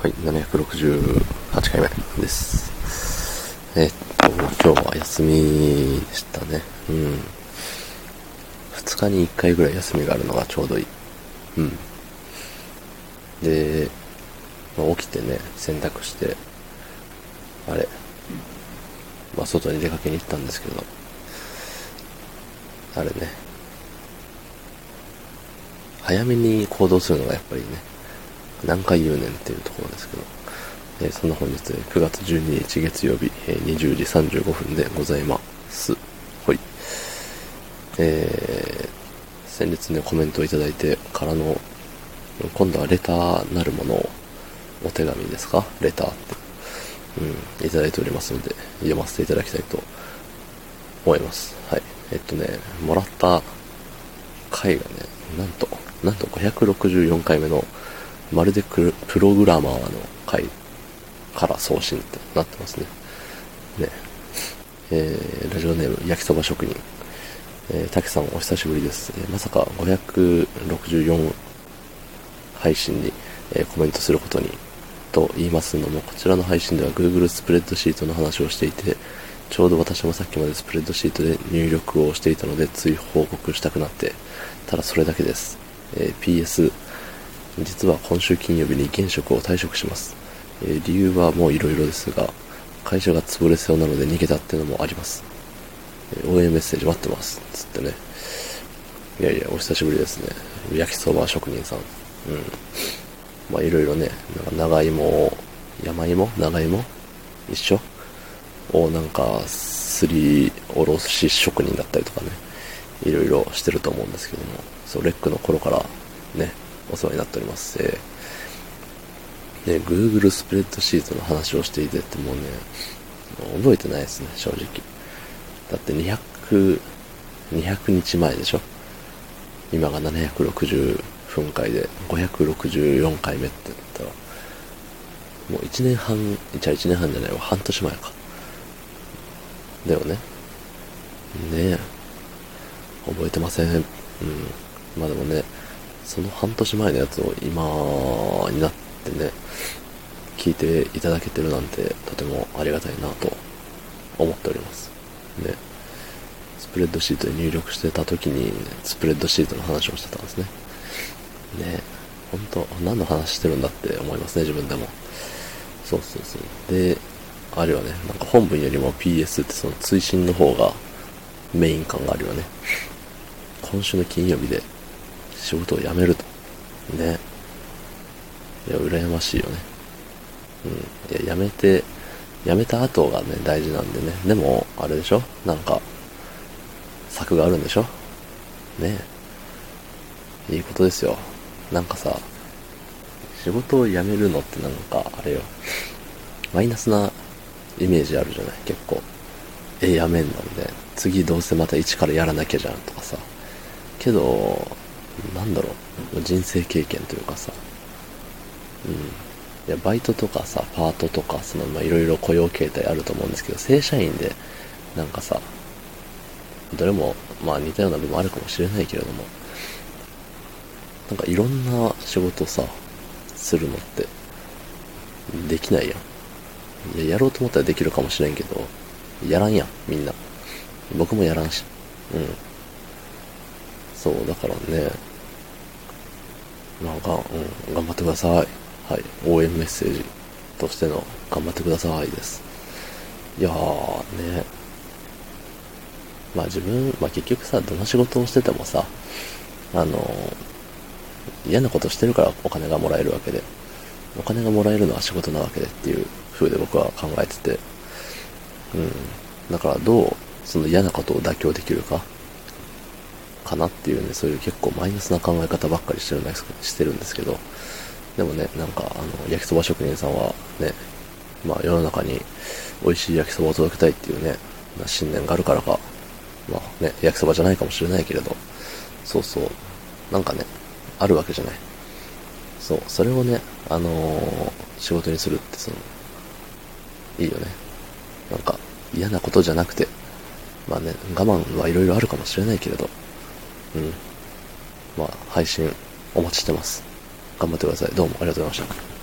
はい、768回目です。えっと、今日は休みでしたね。うん。2日に1回ぐらい休みがあるのがちょうどいい。うん。で、まあ、起きてね、洗濯して、あれ、まあ、外に出かけに行ったんですけど、あれね、早めに行動するのがやっぱりね、何回言うねんっていうところですけど、えー、そんな本日、9月12日月曜日、えー、20時35分でございます。ほい。えー、先日ね、コメントをいただいてからの、今度はレターなるものを、お手紙ですか？レターって。うん、いただいておりますので、読ませていただきたいと思います。はい。えっとね、もらった回がね、なんと、なんと564回目のまるでプログラマーの回から送信ってなってますね。ね。えー、ラジオネーム、焼きそば職人。えー、竹さんお久しぶりです。えー、まさか564配信に、えー、コメントすることに、と言いますのも、こちらの配信では Google スプレッドシートの話をしていて、ちょうど私もさっきまでスプレッドシートで入力をしていたので、つい報告したくなって、ただそれだけです。えー、PS、実は今週金曜日に現職を退職します。えー、理由はもう色々ですが、会社が潰れそうなので逃げたっていうのもあります。えー、応援メッセージ待ってます。つってね。いやいや、お久しぶりですね。焼きそば職人さん。うん。まあいろいろね、なんか長芋山芋？長芋？一緒？をなんか、すりおろし職人だったりとかね、いろいろしてると思うんですけども、そう、レックの頃からね、お世話になっております。えー、ね、Google スプレッドシートの話をしていてってもうね、覚えてないですね、正直。だって200、200日前でしょ？今が760分回で564回目って言ったら、もう1年半、じゃあ1年半じゃないわ、半年前か。だよね。ねえ。覚えてません。うん。まあでもね、その半年前のやつを今になってね、聞いていただけてるなんてとてもありがたいなと思っております。ね。スプレッドシートで入力してた時に、スプレッドシートの話をしてたんですね。ね。ほんと、何の話してるんだって思いますね、自分でも。そうそうそう。で、あれはね、なんか本文よりも PS ってその追伸の方がメイン感があるよね。今週の金曜日で仕事を辞めると。ね。いや、羨ましいよね。うん。いや、辞めて、辞めた後がね、大事なんでね。でも、あれでしょ？なんか、策があるんでしょ？ねいいことですよ。なんかさ、仕事を辞めるのってなんか、あれよ、マイナスなイメージあるじゃない？結構。え、辞めんの？みたいな。次どうせまた一からやらなきゃじゃんとかさ。けど、なんだろう、人生経験というかさ、うん。いや、バイトとかさ、パートとか、その、ま、いろいろ雇用形態あると思うんですけど、正社員で、なんかさ、どれも、まあ似たような部分あるかもしれないけれども、なんかいろんな仕事さ、するのって、できないやん。いや、やろうと思ったらできるかもしれんけど、やらんやん、みんな。僕もやらんし。うん。そう、だからね、なんか、うん、頑張ってください。はい。応援メッセージとしての、頑張ってくださいです。いやー、ね。まあ自分、まあ結局さ、どの仕事をしててもさ、あの、嫌なことしてるからお金がもらえるわけで、お金がもらえるのは仕事なわけでっていう風で僕は考えてて、うん。だからどう、その嫌なことを妥協できるか。かなっていうね、そういう結構マイナスな考え方ばっかりしてるんですしてるんですけど、でもね、なんか、あの、焼きそば職人さんはね、まあ世の中に美味しい焼きそばを届けたいっていうね、ま信念があるからか、まあね、焼きそばじゃないかもしれないけれど、そうそう、なんかね、あるわけじゃない。そう、それをね、あのー、仕事にするってその、いいよね。なんか、嫌なことじゃなくて、まあね、我慢はいろいろあるかもしれないけれど、うん。まあ、配信お待ちしてます。頑張ってください。どうもありがとうございました。